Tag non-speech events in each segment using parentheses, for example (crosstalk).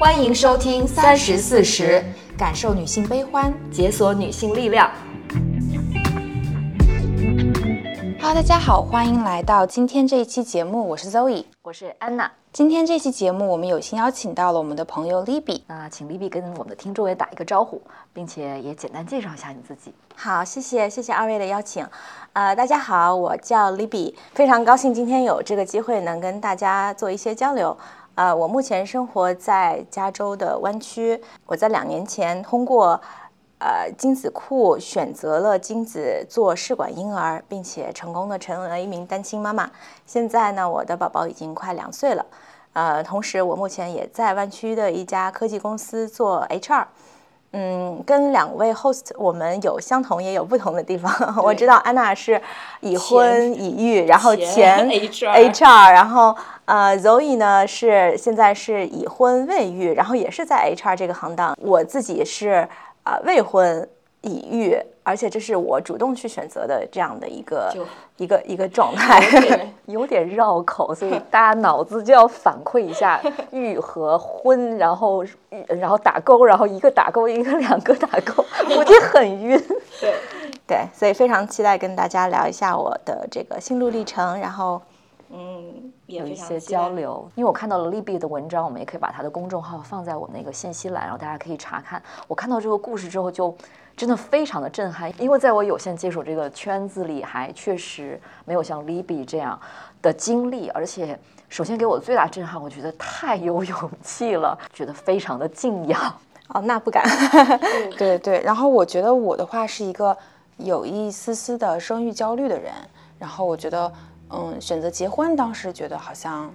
欢迎收听三十四十，感受女性悲欢，解锁女性力量。Hello，大家好，欢迎来到今天这一期节目，我是 Zoe，我是安娜。今天这期节目，我们有幸邀请到了我们的朋友 Libby，那请 Libby 跟我们的听众也打一个招呼，并且也简单介绍一下你自己。好，谢谢谢谢二位的邀请。呃，大家好，我叫 Libby，非常高兴今天有这个机会能跟大家做一些交流。呃，我目前生活在加州的湾区，我在两年前通过呃精子库选择了精子做试管婴儿，并且成功的成为了一名单亲妈妈。现在呢，我的宝宝已经快两岁了。呃，同时我目前也在湾区的一家科技公司做 HR。嗯，跟两位 host 我们有相同也有不同的地方。我知道安娜是已婚已育，然后前 HR，然后呃 Zoe 呢是现在是已婚未育，然后也是在 HR 这个行当。我自己是啊未婚已育。而且这是我主动去选择的这样的一个一个一个状态，(laughs) 有点绕口，所以大家脑子就要反馈一下 (laughs) 育和婚，然后然后打勾，然后一个打勾，一个两个打勾，估计很晕。(laughs) 对对，所以非常期待跟大家聊一下我的这个心路历程，然后嗯，有一些交流。因为我看到了 Libby 的文章，我们也可以把他的公众号放在我们那个信息栏，然后大家可以查看。我看到这个故事之后就。真的非常的震撼，因为在我有限接触这个圈子里，还确实没有像 Libby 这样的经历。而且，首先给我最大震撼，我觉得太有勇气了，觉得非常的敬仰。哦，那不敢。(laughs) 对对。然后我觉得我的话是一个有一丝丝的生育焦虑的人。然后我觉得，嗯，选择结婚，当时觉得好像。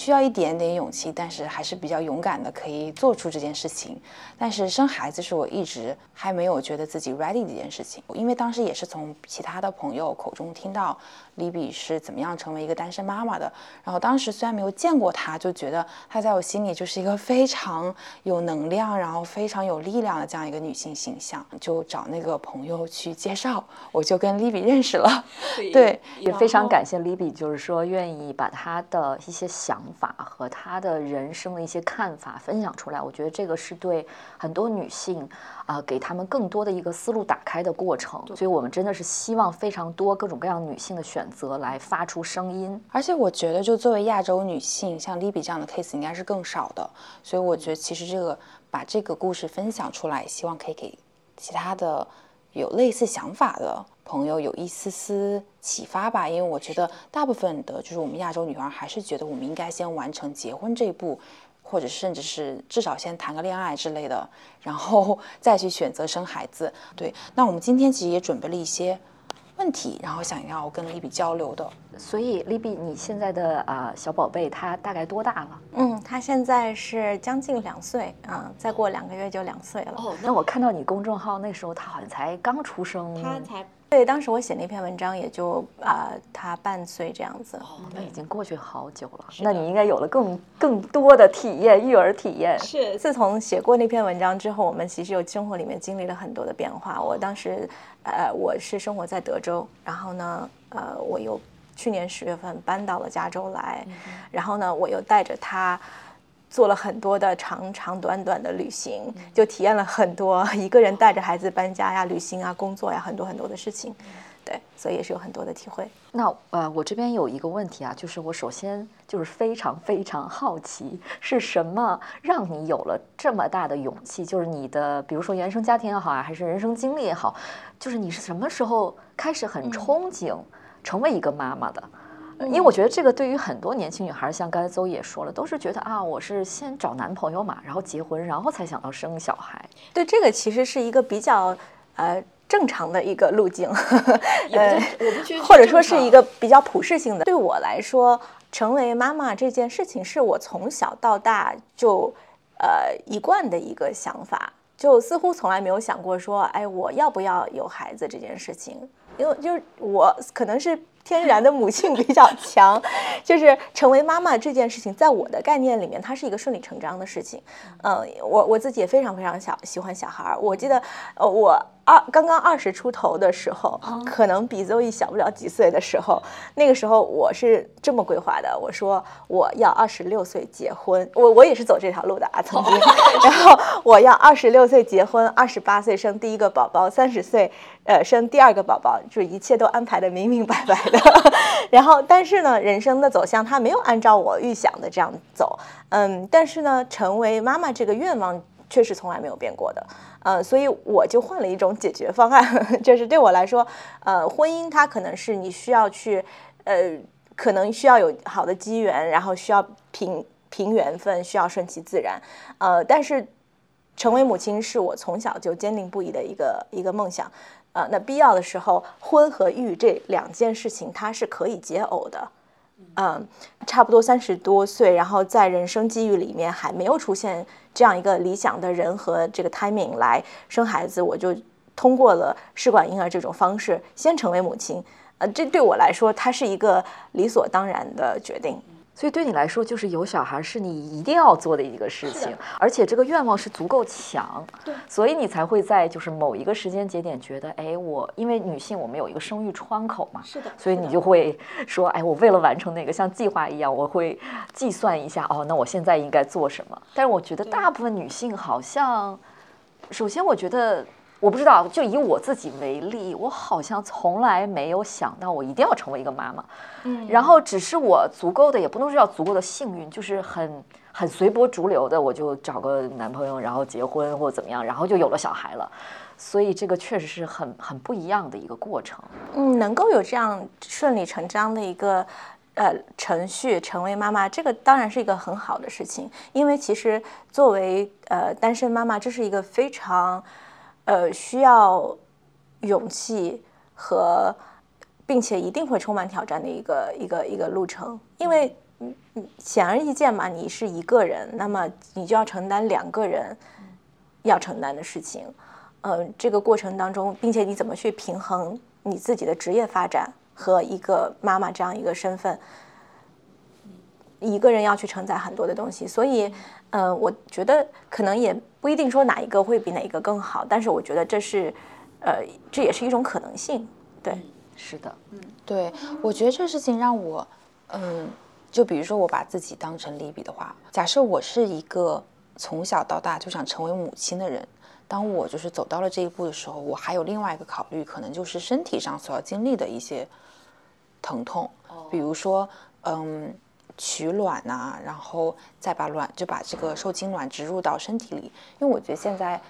需要一点点勇气，但是还是比较勇敢的，可以做出这件事情。但是生孩子是我一直还没有觉得自己 ready 的一件事情，因为当时也是从其他的朋友口中听到。李比是怎么样成为一个单身妈妈的？然后当时虽然没有见过她，就觉得她在我心里就是一个非常有能量，然后非常有力量的这样一个女性形象。就找那个朋友去介绍，我就跟 Libby 认识了。对，也非常感谢 liby，就是说愿意把她的一些想法和她的人生的一些看法分享出来。我觉得这个是对很多女性啊，给他们更多的一个思路打开的过程。所以我们真的是希望非常多各种各样女性的选。择来发出声音，而且我觉得，就作为亚洲女性，像 Libby 这样的 case 应该是更少的，所以我觉得其实这个把这个故事分享出来，希望可以给其他的有类似想法的朋友有一丝丝启发吧。因为我觉得大部分的，就是我们亚洲女孩还是觉得我们应该先完成结婚这一步，或者甚至是至少先谈个恋爱之类的，然后 (laughs) 再去选择生孩子。对，那我们今天其实也准备了一些。问题，然后想要跟丽比交流的，所以丽比，你现在的啊小宝贝他大概多大了？嗯，他现在是将近两岁啊，再过两个月就两岁了。哦，那我看到你公众号那时候他好像才刚出生，他才。对，当时我写那篇文章，也就啊，他半岁这样子。哦，那已经过去好久了。那你应该有了更更多的体验，育儿体验。是，自从写过那篇文章之后，我们其实有生活里面经历了很多的变化。我当时，呃，我是生活在德州，然后呢，呃，我又去年十月份搬到了加州来，然后呢，我又带着他。做了很多的长长短短的旅行，就体验了很多一个人带着孩子搬家呀、旅行啊、工作呀，很多很多的事情。对，所以也是有很多的体会。那呃，我这边有一个问题啊，就是我首先就是非常非常好奇，是什么让你有了这么大的勇气？就是你的，比如说原生家庭也好啊，还是人生经历也好，就是你是什么时候开始很憧憬成为一个妈妈的？因为我觉得这个对于很多年轻女孩，像刚才邹也说了，都是觉得啊，我是先找男朋友嘛，然后结婚，然后才想到生小孩。对，这个其实是一个比较呃正常的一个路径，呃，或者说是一个比较普适性的。对我来说，成为妈妈这件事情是我从小到大就呃一贯的一个想法，就似乎从来没有想过说，哎，我要不要有孩子这件事情。因为就是我可能是天然的母性比较强，(laughs) 就是成为妈妈这件事情，在我的概念里面，它是一个顺理成章的事情。嗯，我我自己也非常非常小喜欢小孩儿。我记得，呃，我。二刚刚二十出头的时候，可能比 Zoe 小不了几岁的时候，那个时候我是这么规划的，我说我要二十六岁结婚，我我也是走这条路的啊，曾经，(laughs) 然后我要二十六岁结婚，二十八岁生第一个宝宝，三十岁呃生第二个宝宝，就一切都安排的明明白白的。(laughs) 然后，但是呢，人生的走向它没有按照我预想的这样走，嗯，但是呢，成为妈妈这个愿望确实从来没有变过的。呃，所以我就换了一种解决方案，就是对我来说，呃，婚姻它可能是你需要去，呃，可能需要有好的机缘，然后需要凭凭缘分，需要顺其自然，呃，但是成为母亲是我从小就坚定不移的一个一个梦想，呃，那必要的时候，婚和育这两件事情它是可以解耦的。嗯，差不多三十多岁，然后在人生机遇里面还没有出现这样一个理想的人和这个 timing 来生孩子，我就通过了试管婴儿这种方式先成为母亲。呃，这对我来说，它是一个理所当然的决定。所以对你来说，就是有小孩是你一定要做的一个事情，而且这个愿望是足够强，对，所以你才会在就是某一个时间节点觉得，哎，我因为女性我们有一个生育窗口嘛，是的，所以你就会说，哎，我为了完成那个像计划一样，我会计算一下，哦，那我现在应该做什么？但是我觉得大部分女性好像，首先我觉得。我不知道，就以我自己为例，我好像从来没有想到我一定要成为一个妈妈。嗯，然后只是我足够的，也不能说叫足够的幸运，就是很很随波逐流的，我就找个男朋友，然后结婚或者怎么样，然后就有了小孩了。所以这个确实是很很不一样的一个过程。嗯，能够有这样顺理成章的一个呃程序成为妈妈，这个当然是一个很好的事情，因为其实作为呃单身妈妈，这是一个非常。呃，需要勇气和，并且一定会充满挑战的一个一个一个路程，因为显而易见嘛，你是一个人，那么你就要承担两个人要承担的事情。呃，这个过程当中，并且你怎么去平衡你自己的职业发展和一个妈妈这样一个身份？一个人要去承载很多的东西，所以，呃，我觉得可能也不一定说哪一个会比哪一个更好，但是我觉得这是，呃，这也是一种可能性。对，是的，嗯，对，我觉得这事情让我，嗯，就比如说我把自己当成利比的话，假设我是一个从小到大就想成为母亲的人，当我就是走到了这一步的时候，我还有另外一个考虑，可能就是身体上所要经历的一些疼痛，比如说，嗯。取卵呐，然后再把卵就把这个受精卵植入到身体里。因为我觉得现在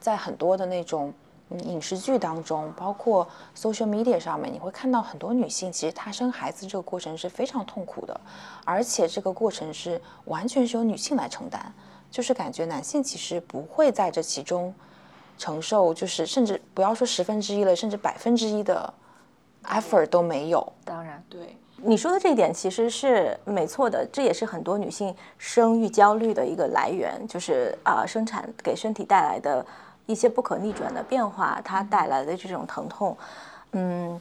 在很多的那种影视剧当中，包括 social media 上面，你会看到很多女性，其实她生孩子这个过程是非常痛苦的，而且这个过程是完全是由女性来承担，就是感觉男性其实不会在这其中承受，就是甚至不要说十分之一了，甚至百分之一的 effort 都没有。当然，对。你说的这一点其实是没错的，这也是很多女性生育焦虑的一个来源，就是啊，生产给身体带来的一些不可逆转的变化，它带来的这种疼痛，嗯，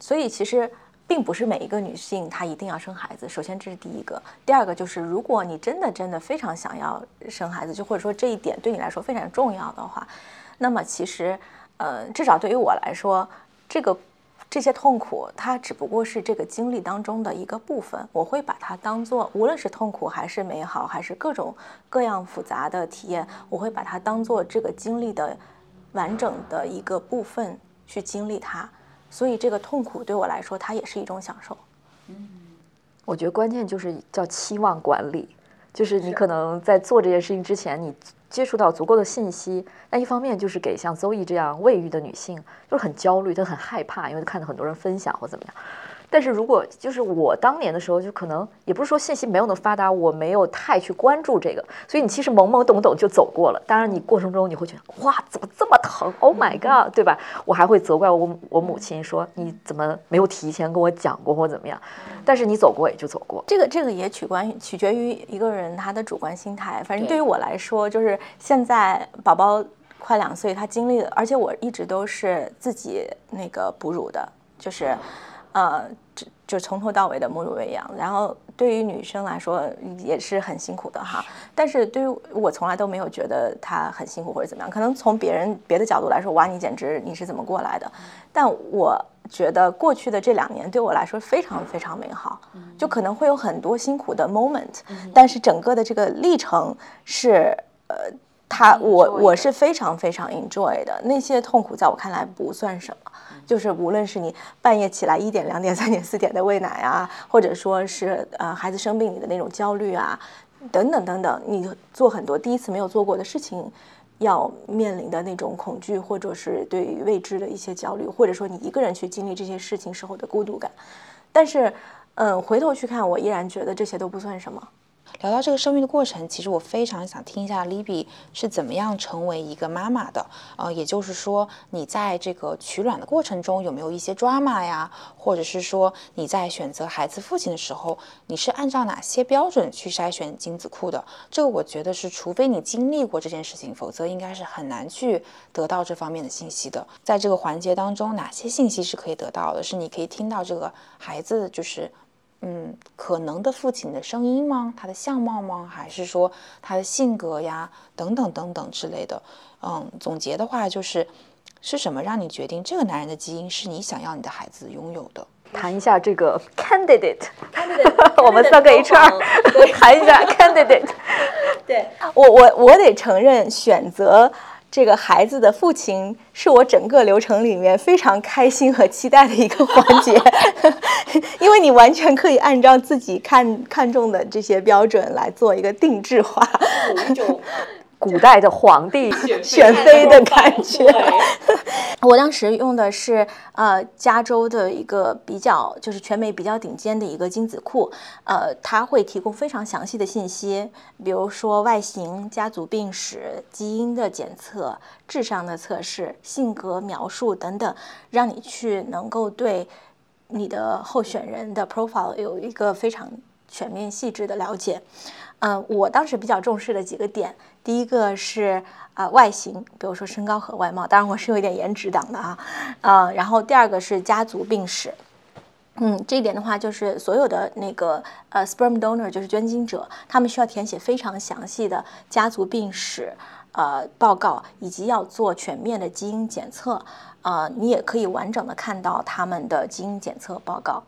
所以其实并不是每一个女性她一定要生孩子。首先这是第一个，第二个就是如果你真的真的非常想要生孩子，就或者说这一点对你来说非常重要的话，那么其实呃，至少对于我来说，这个。这些痛苦，它只不过是这个经历当中的一个部分。我会把它当做，无论是痛苦还是美好，还是各种各样复杂的体验，我会把它当做这个经历的完整的一个部分去经历它。所以，这个痛苦对我来说，它也是一种享受。嗯，我觉得关键就是叫期望管理，就是你可能在做这件事情之前，你。接触到足够的信息，那一方面就是给像邹毅这样未育的女性，就是很焦虑，她很害怕，因为看到很多人分享或怎么样。但是如果就是我当年的时候，就可能也不是说信息没有那么发达，我没有太去关注这个，所以你其实懵懵懂懂就走过了。当然，你过程中你会觉得哇，怎么这么疼？Oh my god，对吧？我还会责怪我我母亲说你怎么没有提前跟我讲过或怎么样？但是你走过也就走过。这个这个也取关取决于一个人他的主观心态。反正对于我来说，就是现在宝宝快两岁，他经历了，而且我一直都是自己那个哺乳的，就是。呃，这就从头到尾的母乳喂养，然后对于女生来说也是很辛苦的哈。但是对于我从来都没有觉得她很辛苦或者怎么样，可能从别人别的角度来说，哇，你简直你是怎么过来的？但我觉得过去的这两年对我来说非常非常美好，就可能会有很多辛苦的 moment，但是整个的这个历程是呃。他我我是非常非常 enjoy 的，那些痛苦在我看来不算什么，就是无论是你半夜起来一点、两点、三点、四点的喂奶啊，或者说是呃孩子生病你的那种焦虑啊，等等等等，你做很多第一次没有做过的事情，要面临的那种恐惧，或者是对于未知的一些焦虑，或者说你一个人去经历这些事情时候的孤独感，但是嗯，回头去看，我依然觉得这些都不算什么。聊到这个生育的过程，其实我非常想听一下 Libby 是怎么样成为一个妈妈的。呃，也就是说，你在这个取卵的过程中有没有一些 drama 呀？或者是说你在选择孩子父亲的时候，你是按照哪些标准去筛选精子库的？这个我觉得是，除非你经历过这件事情，否则应该是很难去得到这方面的信息的。在这个环节当中，哪些信息是可以得到的？是你可以听到这个孩子就是。嗯，可能的父亲的声音吗？他的相貌吗？还是说他的性格呀？等等等等之类的。嗯，总结的话就是，是什么让你决定这个男人的基因是你想要你的孩子拥有的？谈一下这个 candidate，(laughs) 我们三个 HR 谈一下 candidate。(laughs) 对我，我我得承认选择。这个孩子的父亲是我整个流程里面非常开心和期待的一个环节，(laughs) 因为你完全可以按照自己看看中的这些标准来做一个定制化。古代的皇帝 (laughs) 选妃的感觉。(laughs) 我当时用的是呃加州的一个比较，就是全美比较顶尖的一个精子库，呃，它会提供非常详细的信息，比如说外形、家族病史、基因的检测、智商的测试、性格描述等等，让你去能够对你的候选人的 profile 有一个非常全面细致的了解。嗯，我当时比较重视的几个点，第一个是啊外形，比如说身高和外貌，当然我是有一点颜值党的啊，呃，然后第二个是家族病史，嗯，这一点的话就是所有的那个呃 sperm donor 就是捐精者，他们需要填写非常详细的家族病史呃报告，以及要做全面的基因检测，呃，你也可以完整的看到他们的基因检测报告，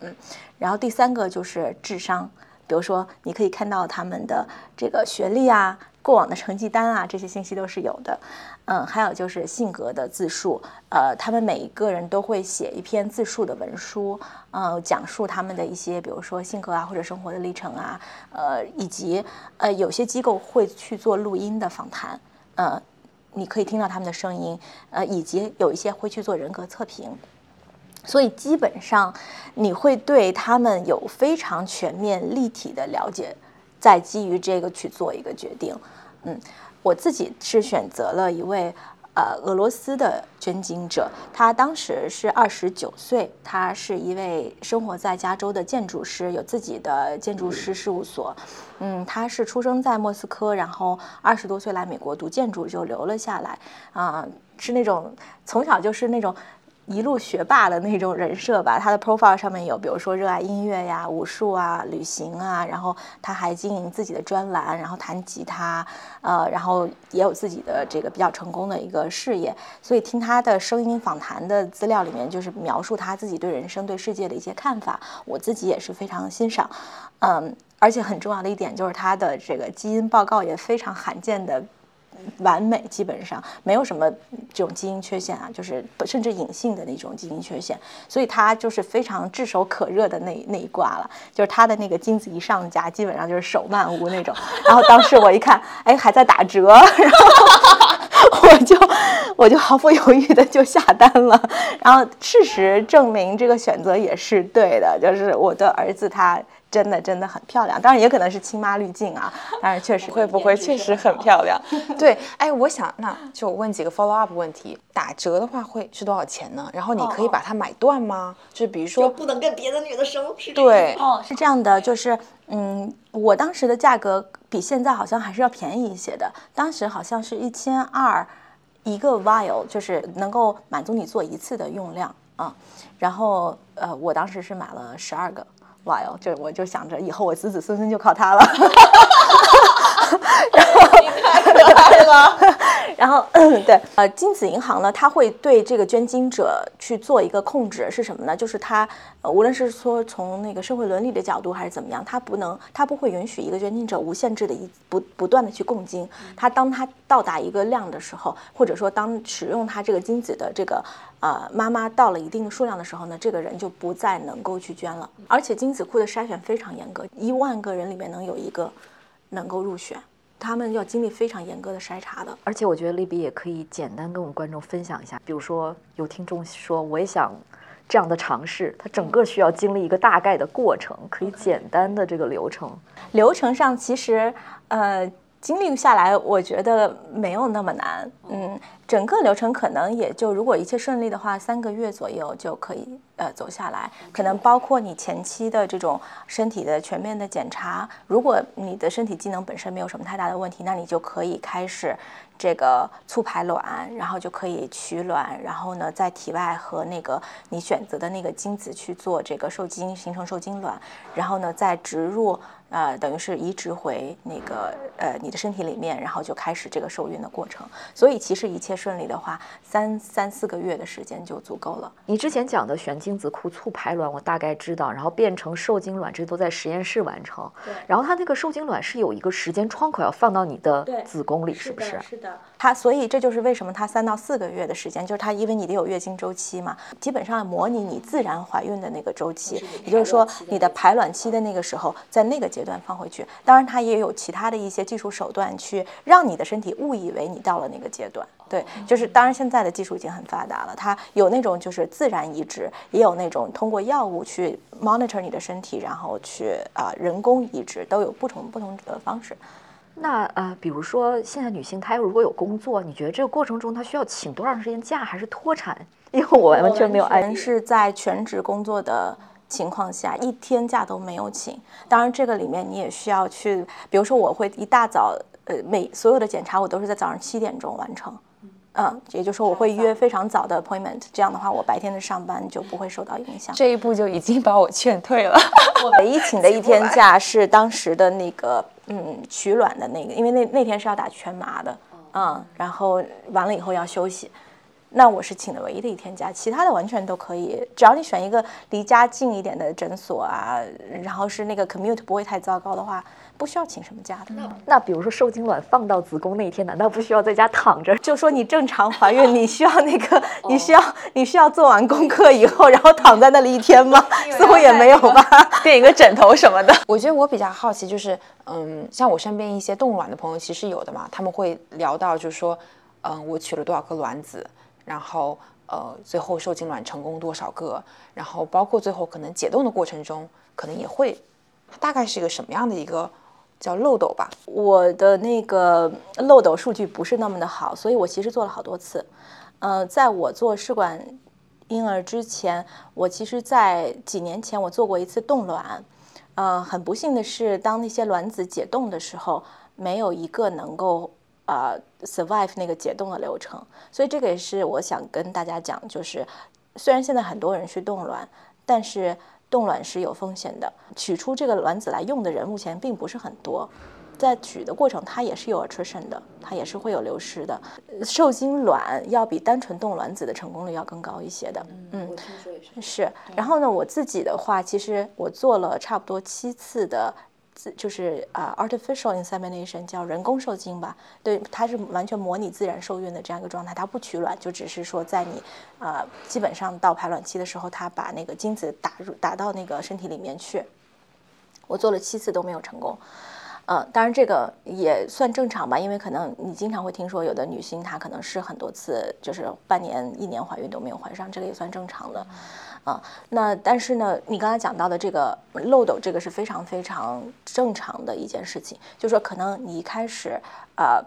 嗯，然后第三个就是智商。比如说，你可以看到他们的这个学历啊、过往的成绩单啊，这些信息都是有的。嗯，还有就是性格的自述，呃，他们每一个人都会写一篇自述的文书，呃，讲述他们的一些，比如说性格啊或者生活的历程啊，呃，以及呃，有些机构会去做录音的访谈，呃，你可以听到他们的声音，呃，以及有一些会去做人格测评。所以基本上，你会对他们有非常全面、立体的了解，再基于这个去做一个决定。嗯，我自己是选择了一位呃俄罗斯的捐精者，他当时是二十九岁，他是一位生活在加州的建筑师，有自己的建筑师事务所。嗯，他是出生在莫斯科，然后二十多岁来美国读建筑就留了下来。啊，是那种从小就是那种。一路学霸的那种人设吧，他的 profile 上面有，比如说热爱音乐呀、武术啊、旅行啊，然后他还经营自己的专栏，然后弹吉他，呃，然后也有自己的这个比较成功的一个事业。所以听他的声音访谈的资料里面，就是描述他自己对人生、对世界的一些看法，我自己也是非常欣赏。嗯，而且很重要的一点就是他的这个基因报告也非常罕见的。完美，基本上没有什么这种基因缺陷啊，就是甚至隐性的那种基因缺陷，所以他就是非常炙手可热的那那一挂了，就是他的那个精子一上架，基本上就是手慢无那种。(laughs) 然后当时我一看，哎，还在打折，(laughs) 然后我就我就毫不犹豫的就下单了。然后事实证明，这个选择也是对的，就是我的儿子他。真的真的很漂亮，当然也可能是亲妈滤镜啊，(laughs) 但是确实会不会确实很漂亮？对，哎，我想那就问几个 follow up 问题，打折的话会是多少钱呢？然后你可以把它买断吗？就是比如说不能跟别的女的生，对，哦，是这样的，就是嗯，我当时的价格比现在好像还是要便宜一些的，当时好像是一千二一个 vial，就是能够满足你做一次的用量。啊。然后呃，我当时是买了十二个哇哦就我就想着以后我子子孙孙就靠他了。然后你太可爱了。然后，对，呃，精子银行呢，它会对这个捐精者去做一个控制，是什么呢？就是它，呃，无论是说从那个社会伦理的角度还是怎么样，它不能，它不会允许一个捐精者无限制的一不不断的去供精。它当它到达一个量的时候，或者说当使用它这个精子的这个呃妈妈到了一定的数量的时候呢，这个人就不再能够去捐了。而且精子库的筛选非常严格，一万个人里面能有一个能够入选。他们要经历非常严格的筛查的，而且我觉得利比也可以简单跟我们观众分享一下，比如说有听众说我也想这样的尝试，它整个需要经历一个大概的过程，可以简单的这个流程。流程上其实呃经历下来，我觉得没有那么难，嗯。整个流程可能也就，如果一切顺利的话，三个月左右就可以呃走下来。可能包括你前期的这种身体的全面的检查，如果你的身体机能本身没有什么太大的问题，那你就可以开始这个促排卵，然后就可以取卵，然后呢在体外和那个你选择的那个精子去做这个受精，形成受精卵，然后呢再植入。呃，等于是移植回那个呃你的身体里面，然后就开始这个受孕的过程。所以其实一切顺利的话，三三四个月的时间就足够了。你之前讲的选精子库促排卵，我大概知道，然后变成受精卵，这都在实验室完成。对。然后它那个受精卵是有一个时间窗口要放到你的子宫里，是不是？是的。它所以这就是为什么它三到四个月的时间，就是它因为你得有月经周期嘛，基本上模拟你自然怀孕的那个周期，也就是说你的排卵期的那个时候，在那个阶。段放回去，当然它也有其他的一些技术手段去让你的身体误以为你到了那个阶段。对，就是当然现在的技术已经很发达了，它有那种就是自然移植，也有那种通过药物去 monitor 你的身体，然后去啊人工移植，都有不同不同的方式。那呃，比如说现在女性她如果有工作，你觉得这个过程中她需要请多长时间假，还是脱产？因为我完全没有爱是在全职工作的。情况下一天假都没有请，当然这个里面你也需要去，比如说我会一大早，呃，每所有的检查我都是在早上七点钟完成，嗯，也就是说我会约非常早的 appointment，这样的话我白天的上班就不会受到影响。这一步就已经把我劝退了。(laughs) 我唯一请的一天假是当时的那个，嗯，取卵的那个，因为那那天是要打全麻的，嗯，然后完了以后要休息。那我是请的唯一的一天假，其他的完全都可以，只要你选一个离家近一点的诊所啊，然后是那个 commute 不会太糟糕的话，不需要请什么假的。那比如说受精卵放到子宫那一天，难道不需要在家躺着？(laughs) 就说你正常怀孕，你需要那个，(laughs) 你需要你需要做完功课以后，然后躺在那里一天吗？(laughs) 似乎也没有吧，垫一个枕头什么的。我觉得我比较好奇，就是嗯，像我身边一些冻卵的朋友，其实有的嘛，他们会聊到，就是说，嗯，我取了多少颗卵子。然后，呃，最后受精卵成功多少个？然后包括最后可能解冻的过程中，可能也会，大概是一个什么样的一个叫漏斗吧？我的那个漏斗数据不是那么的好，所以我其实做了好多次。呃，在我做试管婴儿之前，我其实在几年前我做过一次冻卵。呃，很不幸的是，当那些卵子解冻的时候，没有一个能够。呃，survive 那个解冻的流程，所以这个也是我想跟大家讲，就是虽然现在很多人去冻卵，但是冻卵是有风险的。取出这个卵子来用的人目前并不是很多，在取的过程它也是有 attrition 的，它也是会有流失的。受精卵要比单纯冻卵子的成功率要更高一些的。嗯。是，然后呢，我自己的话，其实我做了差不多七次的。自就是啊，artificial insemination 叫人工受精吧，对，它是完全模拟自然受孕的这样一个状态，它不取卵，就只是说在你啊，基本上到排卵期的时候，它把那个精子打入打到那个身体里面去。我做了七次都没有成功，呃，当然这个也算正常吧，因为可能你经常会听说有的女性她可能是很多次就是半年一年怀孕都没有怀上，这个也算正常的。啊，那但是呢，你刚才讲到的这个漏斗，这个是非常非常正常的一件事情。就是说可能你一开始，呃，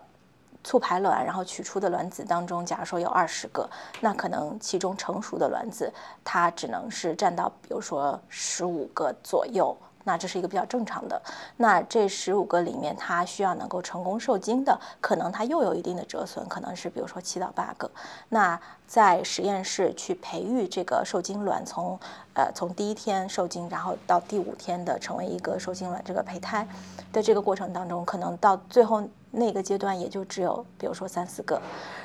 促排卵，然后取出的卵子当中，假如说有二十个，那可能其中成熟的卵子它只能是占到，比如说十五个左右。那这是一个比较正常的。那这十五个里面，它需要能够成功受精的，可能它又有一定的折损，可能是比如说七到八个。那在实验室去培育这个受精卵，从呃从第一天受精，然后到第五天的成为一个受精卵这个胚胎的这个过程当中，可能到最后那个阶段也就只有比如说三四个。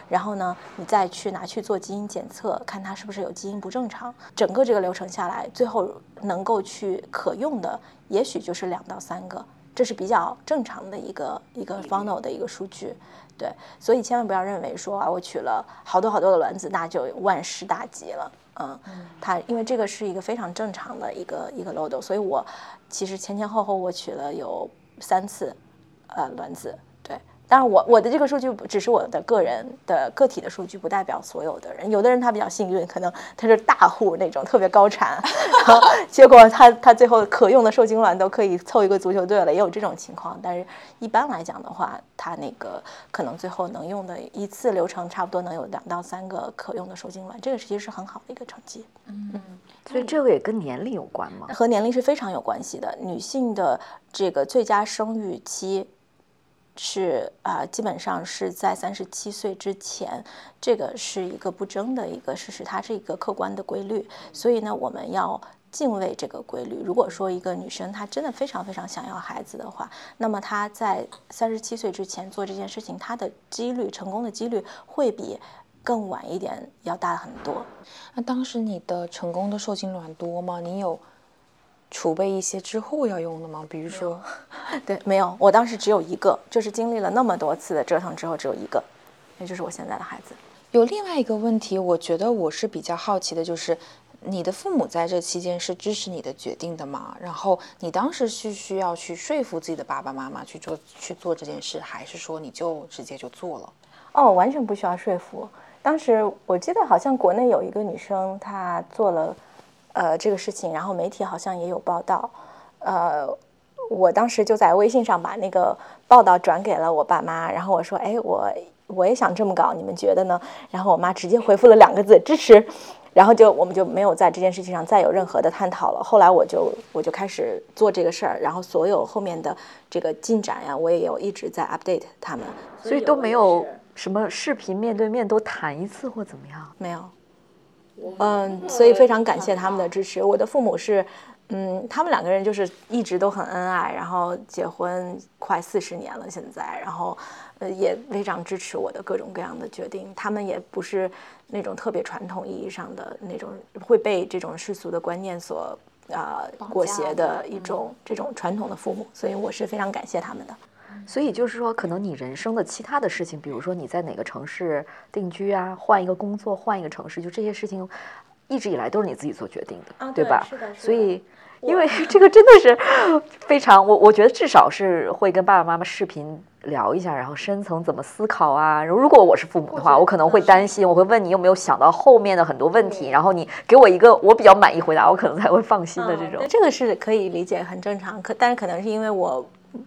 然后呢，你再去拿去做基因检测，看它是不是有基因不正常。整个这个流程下来，最后能够去可用的，也许就是两到三个，这是比较正常的一个一个 funnel 的一个数据。对，所以千万不要认为说啊，我取了好多好多的卵子，那就万事大吉了。嗯，它因为这个是一个非常正常的一个一个漏斗，所以我其实前前后后我取了有三次，呃，卵子。当然，我我的这个数据只是我的个人的个体的数据，不代表所有的人。有的人他比较幸运，可能他是大户那种特别高产，(laughs) 结果他他最后可用的受精卵都可以凑一个足球队了，也有这种情况。但是一般来讲的话，他那个可能最后能用的一次流程差不多能有两到三个可用的受精卵，这个其实是很好的一个成绩。嗯，所以这个也跟年龄有关吗？和年龄是非常有关系的。女性的这个最佳生育期。是啊，基本上是在三十七岁之前，这个是一个不争的一个事实，它是一个客观的规律。所以呢，我们要敬畏这个规律。如果说一个女生她真的非常非常想要孩子的话，那么她在三十七岁之前做这件事情，她的几率成功的几率会比更晚一点要大很多。那当时你的成功的受精卵多吗？你有？储备一些之后要用的吗？比如说，(laughs) 对，没有，我当时只有一个，就是经历了那么多次的折腾之后，只有一个，那就是我现在的孩子。有另外一个问题，我觉得我是比较好奇的，就是你的父母在这期间是支持你的决定的吗？然后你当时是需要去说服自己的爸爸妈妈去做去做这件事，还是说你就直接就做了？哦，完全不需要说服。当时我记得好像国内有一个女生，她做了。呃，这个事情，然后媒体好像也有报道，呃，我当时就在微信上把那个报道转给了我爸妈，然后我说，哎，我我也想这么搞，你们觉得呢？然后我妈直接回复了两个字，支持，然后就我们就没有在这件事情上再有任何的探讨了。后来我就我就开始做这个事儿，然后所有后面的这个进展呀，我也有一直在 update 他们，所以都没有什么视频面对面都谈一次或怎么样，没有。嗯，所以非常感谢他们的支持。我的父母是，嗯，他们两个人就是一直都很恩爱，然后结婚快四十年了，现在，然后，呃，也非常支持我的各种各样的决定。他们也不是那种特别传统意义上的那种会被这种世俗的观念所啊裹挟的一种这种传统的父母，所以我是非常感谢他们的。所以就是说，可能你人生的其他的事情，比如说你在哪个城市定居啊，换一个工作，换一个城市，就这些事情，一直以来都是你自己做决定的，对吧？是的。所以，因为这个真的是非常，我我觉得至少是会跟爸爸妈妈视频聊一下，然后深层怎么思考啊。如果我是父母的话，我可能会担心，我会问你有没有想到后面的很多问题，然后你给我一个我比较满意回答，我可能才会放心的这种。这个是可以理解，很正常。可但是可能是因为我。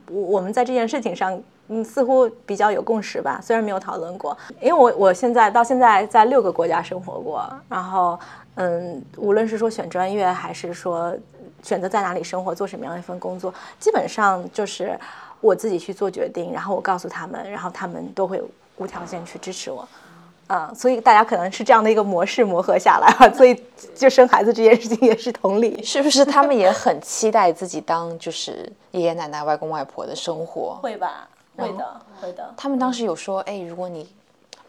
我我们在这件事情上，嗯，似乎比较有共识吧，虽然没有讨论过。因为我我现在到现在在六个国家生活过，然后，嗯，无论是说选专业，还是说选择在哪里生活，做什么样的一份工作，基本上就是我自己去做决定，然后我告诉他们，然后他们都会无条件去支持我。啊，所以大家可能是这样的一个模式磨合下来啊，所以就生孩子这件事情也是同理，是不是？他们也很期待自己当就是爷爷奶奶、外公外婆的生活，(laughs) 会吧？会的，会的。他们当时有说，哎，如果你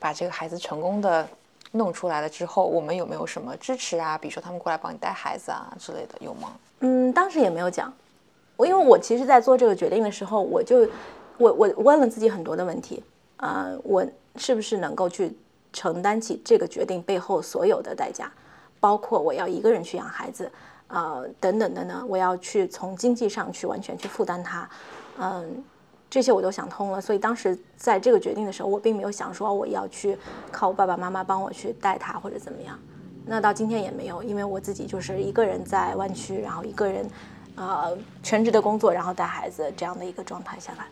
把这个孩子成功的弄出来了之后，我们有没有什么支持啊？比如说他们过来帮你带孩子啊之类的，有吗？嗯，当时也没有讲。我因为我其实，在做这个决定的时候，我就我我问了自己很多的问题啊，我是不是能够去。承担起这个决定背后所有的代价，包括我要一个人去养孩子，呃，等等等等，我要去从经济上去完全去负担他，嗯，这些我都想通了。所以当时在这个决定的时候，我并没有想说我要去靠我爸爸妈妈帮我去带他或者怎么样。那到今天也没有，因为我自己就是一个人在湾区，然后一个人，呃，全职的工作，然后带孩子这样的一个状态下来。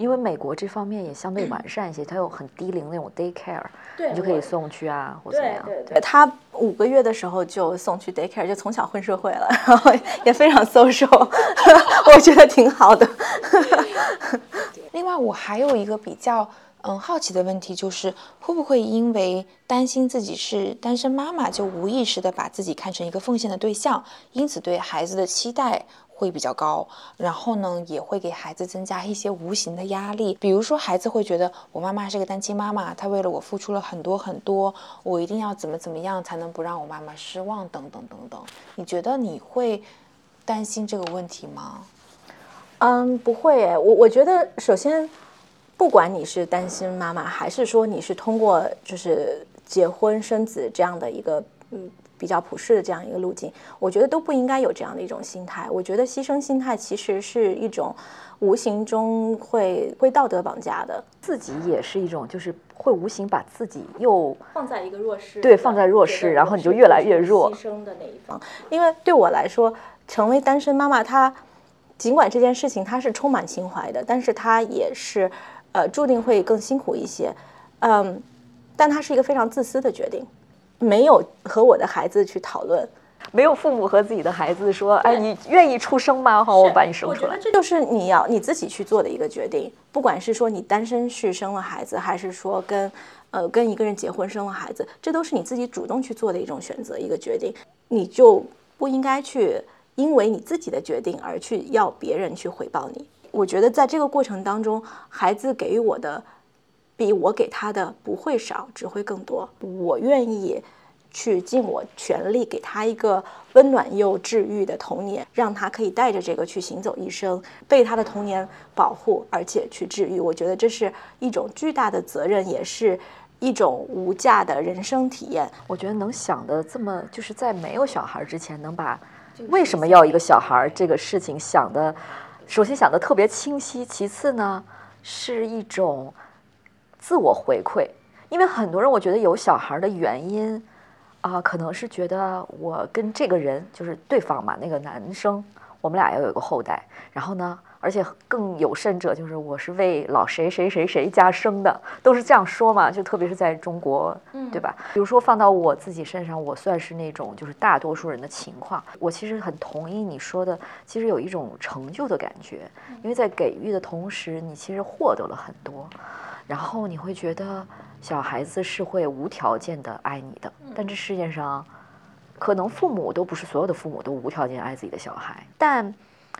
因为美国这方面也相对完善一些，它有很低龄那种 daycare，你就可以送去啊，或怎么样。对对，他五个月的时候就送去 daycare，就从小混社会了，然后也非常 social，(laughs) 我觉得挺好的。另外，我还有一个比较嗯好奇的问题，就是会不会因为担心自己是单身妈妈，就无意识的把自己看成一个奉献的对象，因此对孩子的期待会比较高，然后呢，也会给孩子增加一些无形的压力。比如说，孩子会觉得我妈妈是个单亲妈妈，她为了我付出了很多很多，我一定要怎么怎么样才能不让我妈妈失望，等等等等。你觉得你会担心这个问题吗？嗯，不会，我我觉得首先，不管你是单亲妈妈，还是说你是通过就是结婚生子这样的一个嗯比较普世的这样一个路径，我觉得都不应该有这样的一种心态。我觉得牺牲心态其实是一种无形中会会道德绑架的，自己也是一种，就是会无形把自己又放在一个弱势，对，放在弱势，然后你就越来越弱，牺牲的那一方。因为对我来说，成为单身妈妈，她。尽管这件事情她是充满情怀的，但是她也是，呃，注定会更辛苦一些，嗯，但她是一个非常自私的决定，没有和我的孩子去讨论，没有父母和自己的孩子说，哎，你愿意出生吗？好，我把你生出来。这就是你要你自己去做的一个决定，不管是说你单身去生了孩子，还是说跟，呃，跟一个人结婚生了孩子，这都是你自己主动去做的一种选择，一个决定，你就不应该去。因为你自己的决定而去要别人去回报你，我觉得在这个过程当中，孩子给予我的比我给他的不会少，只会更多。我愿意去尽我全力给他一个温暖又治愈的童年，让他可以带着这个去行走一生，被他的童年保护，而且去治愈。我觉得这是一种巨大的责任，也是一种无价的人生体验。我觉得能想的这么，就是在没有小孩之前能把。为什么要一个小孩儿？这个事情想的，首先想的特别清晰，其次呢是一种自我回馈。因为很多人，我觉得有小孩的原因啊，可能是觉得我跟这个人就是对方嘛，那个男生，我们俩要有个后代，然后呢。而且更有甚者，就是我是为老谁谁谁谁家生的，都是这样说嘛。就特别是在中国，嗯对吧？比如说放到我自己身上，我算是那种就是大多数人的情况。我其实很同意你说的，其实有一种成就的感觉，因为在给予的同时，你其实获得了很多，然后你会觉得小孩子是会无条件的爱你的。但这世界上，可能父母都不是所有的父母都无条件爱自己的小孩，但。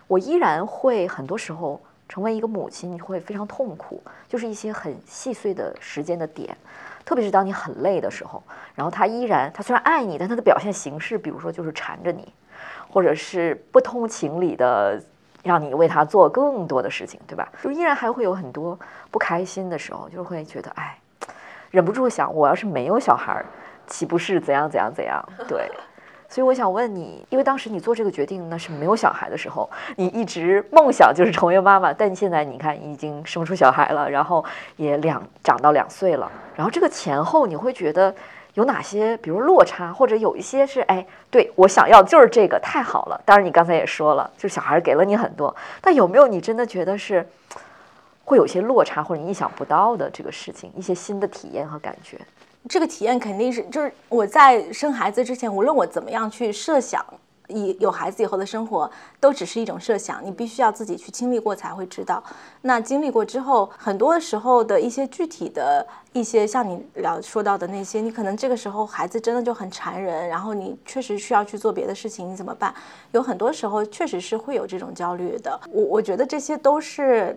我依然会很多时候成为一个母亲，你会非常痛苦，就是一些很细碎的时间的点，特别是当你很累的时候，然后他依然，他虽然爱你，但他的表现形式，比如说就是缠着你，或者是不通情理的让你为他做更多的事情，对吧？就依然还会有很多不开心的时候，就会觉得哎，忍不住想，我要是没有小孩，岂不是怎样怎样怎样？对。(laughs) 所以我想问你，因为当时你做这个决定那是没有小孩的时候，你一直梦想就是成为妈妈，但现在你看已经生出小孩了，然后也两长到两岁了，然后这个前后你会觉得有哪些，比如落差，或者有一些是哎，对我想要就是这个太好了。当然你刚才也说了，就是小孩给了你很多，但有没有你真的觉得是会有些落差或者你意想不到的这个事情，一些新的体验和感觉？这个体验肯定是，就是我在生孩子之前，无论我怎么样去设想，以有孩子以后的生活，都只是一种设想。你必须要自己去经历过才会知道。那经历过之后，很多时候的一些具体的一些，像你聊说到的那些，你可能这个时候孩子真的就很缠人，然后你确实需要去做别的事情，你怎么办？有很多时候确实是会有这种焦虑的。我我觉得这些都是。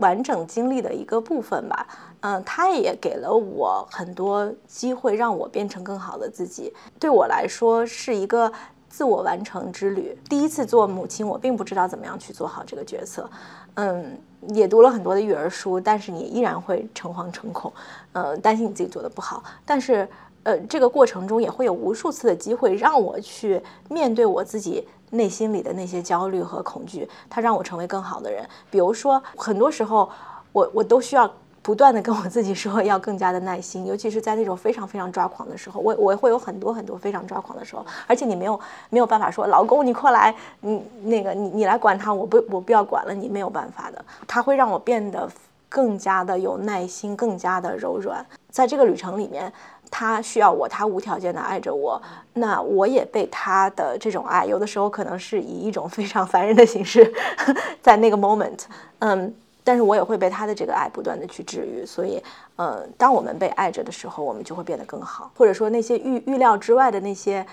完整经历的一个部分吧，嗯，他也给了我很多机会，让我变成更好的自己。对我来说是一个自我完成之旅。第一次做母亲，我并不知道怎么样去做好这个角色，嗯，也读了很多的育儿书，但是你依然会诚惶诚恐，呃，担心你自己做的不好。但是，呃，这个过程中也会有无数次的机会让我去面对我自己。内心里的那些焦虑和恐惧，它让我成为更好的人。比如说，很多时候，我我都需要不断的跟我自己说要更加的耐心，(laughs) 尤其是在那种非常非常抓狂的时候，我我会有很多很多非常抓狂的时候，而且你没有没有办法说老公你快来，你那个你你来管他，我不我不要管了，你没有办法的，他会让我变得更加的有耐心，更加的柔软，在这个旅程里面。他需要我，他无条件的爱着我，那我也被他的这种爱，有的时候可能是以一种非常烦人的形式，(laughs) 在那个 moment，嗯，但是我也会被他的这个爱不断的去治愈，所以，呃，当我们被爱着的时候，我们就会变得更好，或者说那些预预料之外的那些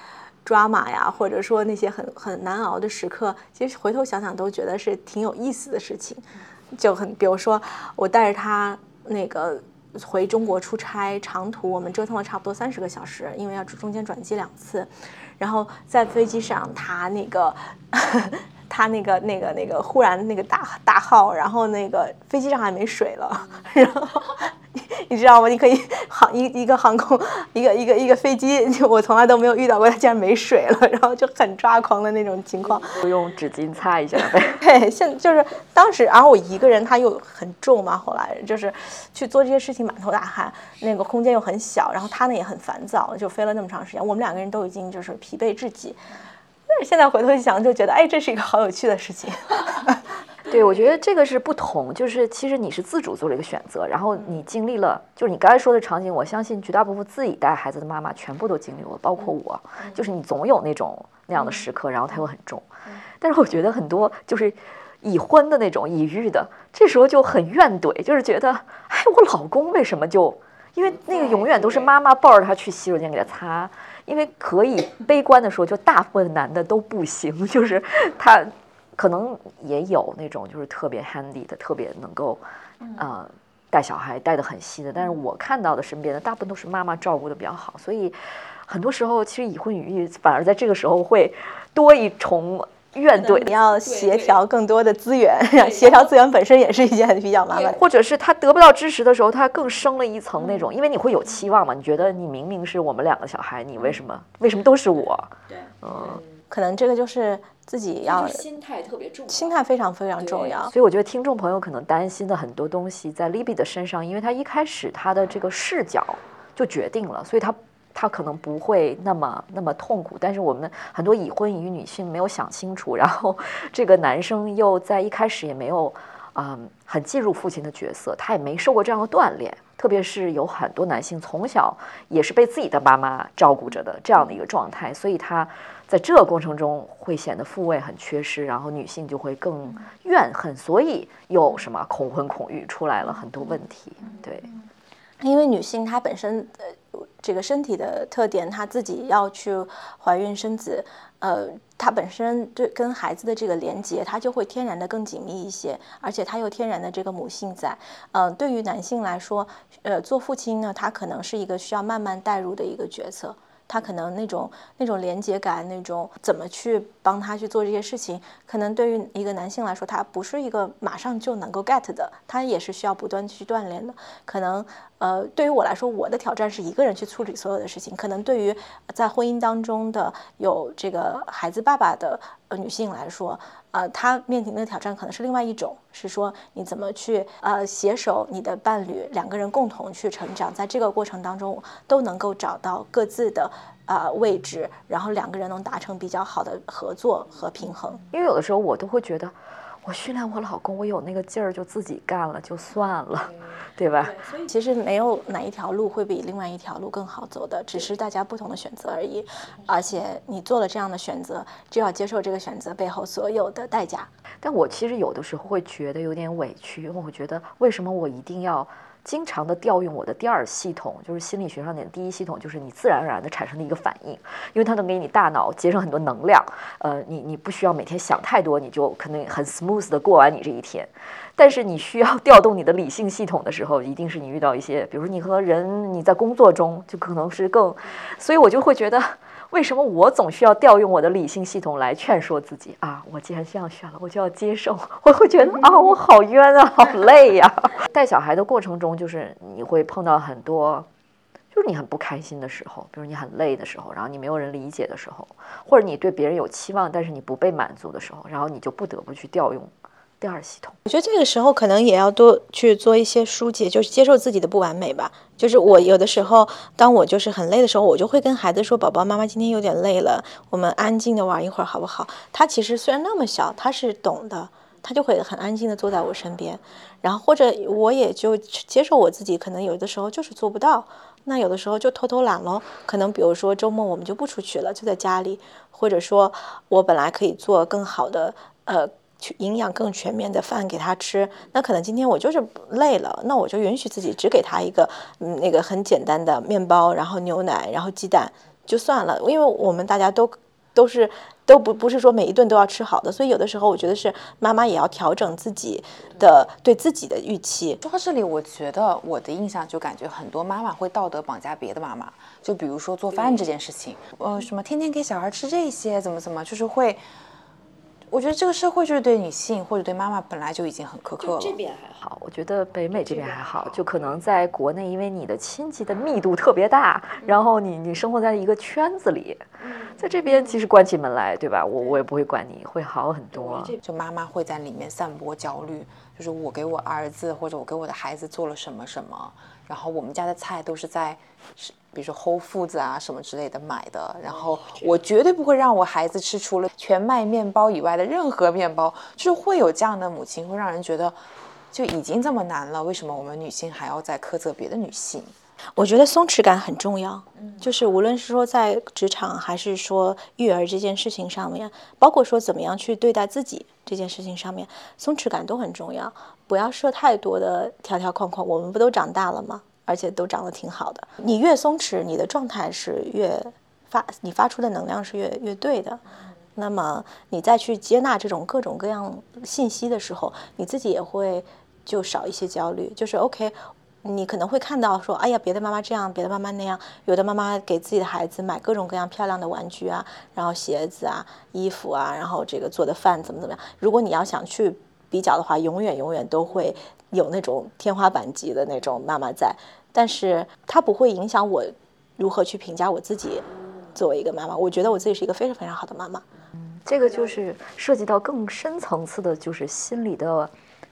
drama 呀，或者说那些很很难熬的时刻，其实回头想想都觉得是挺有意思的事情，就很，比如说我带着他那个。回中国出差长途，我们折腾了差不多三十个小时，因为要中间转机两次。然后在飞机上，他那个他那个那个那个忽然那个大大号，然后那个飞机上还没水了，(laughs) 然后。你知道吗？你可以航一一个航空一个一个一个飞机，我从来都没有遇到过它竟然没水了，(laughs) 然后就很抓狂的那种情况。用纸巾擦一下呗。(laughs) 对，现就是当时，然后我一个人，他又很重嘛，后来就是去做这些事情，满头大汗，那个空间又很小，然后他呢也很烦躁，就飞了那么长时间，我们两个人都已经就是疲惫至极。但是现在回头一想，就觉得哎，这是一个好有趣的事情。(laughs) (laughs) 对，我觉得这个是不同，就是其实你是自主做了一个选择，然后你经历了，就是你刚才说的场景，我相信绝大部分自己带孩子的妈妈全部都经历过，包括我，就是你总有那种那样的时刻，然后它又很重。但是我觉得很多就是已婚的那种已育的，这时候就很怨怼，就是觉得，哎，我老公为什么就，因为那个永远都是妈妈抱着他去洗手间给他擦，因为可以悲观的说，就大部分男的都不行，(laughs) 就是他。可能也有那种就是特别 handy 的，特别能够，呃，带小孩带的很细的。但是我看到的身边的大部分都是妈妈照顾的比较好，所以很多时候其实已婚已育反而在这个时候会多一重怨怼。你要协调更多的资源，(laughs) 协调资源本身也是一件比较麻烦。或者是他得不到支持的时候，他更升了一层那种，因为你会有期望嘛？你觉得你明明是我们两个小孩，你为什么为什么都是我？对，嗯，可能这个就是。自己要心态特别重要，心态非常非常重要。所以我觉得听众朋友可能担心的很多东西，在 Libby 的身上，因为他一开始他的这个视角就决定了，所以他他可能不会那么那么痛苦。但是我们很多已婚已育女性没有想清楚，然后这个男生又在一开始也没有 (laughs) 嗯很进入父亲的角色，他也没受过这样的锻炼。特别是有很多男性从小也是被自己的妈妈照顾着的这样的一个状态，所以他。在这个过程中会显得父位很缺失，然后女性就会更怨恨，所以有什么恐婚恐育出来了很多问题。对，因为女性她本身呃这个身体的特点，她自己要去怀孕生子，呃，她本身对跟孩子的这个连接，她就会天然的更紧密一些，而且她有天然的这个母性在。嗯，对于男性来说，呃，做父亲呢，他可能是一个需要慢慢带入的一个角色。他可能那种那种连接感，那种怎么去帮他去做这些事情，可能对于一个男性来说，他不是一个马上就能够 get 的，他也是需要不断去锻炼的。可能呃，对于我来说，我的挑战是一个人去处理所有的事情。可能对于在婚姻当中的有这个孩子爸爸的呃女性来说，呃，她面临的挑战可能是另外一种，是说你怎么去呃携手你的伴侣，两个人共同去成长，在这个过程当中都能够找到各自的呃位置，然后两个人能达成比较好的合作和平衡。因为有的时候我都会觉得，我训练我老公，我有那个劲儿就自己干了就算了。对吧？所以其实没有哪一条路会比另外一条路更好走的，只是大家不同的选择而已。而且你做了这样的选择，就要接受这个选择背后所有的代价。但我其实有的时候会觉得有点委屈，因为我觉得为什么我一定要？经常的调用我的第二系统，就是心理学上的第一系统，就是你自然而然的产生的一个反应，因为它能给你大脑节省很多能量。呃，你你不需要每天想太多，你就可能很 smooth 的过完你这一天。但是你需要调动你的理性系统的时候，一定是你遇到一些，比如你和人你在工作中就可能是更，所以我就会觉得。为什么我总需要调用我的理性系统来劝说自己啊？我既然这样选了，我就要接受。我会觉得啊，我好冤啊，(laughs) 好累呀。带小孩的过程中，就是你会碰到很多，就是你很不开心的时候，比如你很累的时候，然后你没有人理解的时候，或者你对别人有期望，但是你不被满足的时候，然后你就不得不去调用第二系统。我觉得这个时候可能也要多去做一些疏解，就是接受自己的不完美吧。就是我有的时候，当我就是很累的时候，我就会跟孩子说：“宝宝，妈妈今天有点累了，我们安静的玩一会儿好不好？”他其实虽然那么小，他是懂的，他就会很安静的坐在我身边。然后或者我也就接受我自己，可能有的时候就是做不到。那有的时候就偷偷懒喽，可能比如说周末我们就不出去了，就在家里，或者说我本来可以做更好的，呃。去营养更全面的饭给他吃，那可能今天我就是累了，那我就允许自己只给他一个嗯那个很简单的面包，然后牛奶，然后鸡蛋就算了，因为我们大家都都是都不不是说每一顿都要吃好的，所以有的时候我觉得是妈妈也要调整自己的对自己的预期。说到这里，我觉得我的印象就感觉很多妈妈会道德绑架别的妈妈，就比如说做饭这件事情，呃，什么天天给小孩吃这些，怎么怎么，就是会。我觉得这个社会就是对女性或者对妈妈本来就已经很苛刻了。这边还好，我觉得北美这边还好，就可能在国内，因为你的亲戚的密度特别大，然后你你生活在一个圈子里，在这边其实关起门来，对吧？我我也不会管你，会好很多。就妈妈会在里面散播焦虑，就是我给我儿子或者我给我的孩子做了什么什么，然后我们家的菜都是在。比如说 Whole Foods 啊什么之类的买的，然后我绝对不会让我孩子吃除了全麦面包以外的任何面包，就是会有这样的母亲，会让人觉得就已经这么难了，为什么我们女性还要再苛责别的女性？我觉得松弛感很重要，就是无论是说在职场还是说育儿这件事情上面，包括说怎么样去对待自己这件事情上面，松弛感都很重要，不要设太多的条条框框。我们不都长大了吗？而且都长得挺好的。你越松弛，你的状态是越发，你发出的能量是越越对的。那么你再去接纳这种各种各样信息的时候，你自己也会就少一些焦虑。就是 OK，你可能会看到说，哎呀，别的妈妈这样，别的妈妈那样，有的妈妈给自己的孩子买各种各样漂亮的玩具啊，然后鞋子啊、衣服啊，然后这个做的饭怎么怎么样。如果你要想去比较的话，永远永远都会有那种天花板级的那种妈妈在。但是它不会影响我如何去评价我自己作为一个妈妈。我觉得我自己是一个非常非常好的妈妈。嗯，这个就是涉及到更深层次的，就是心理的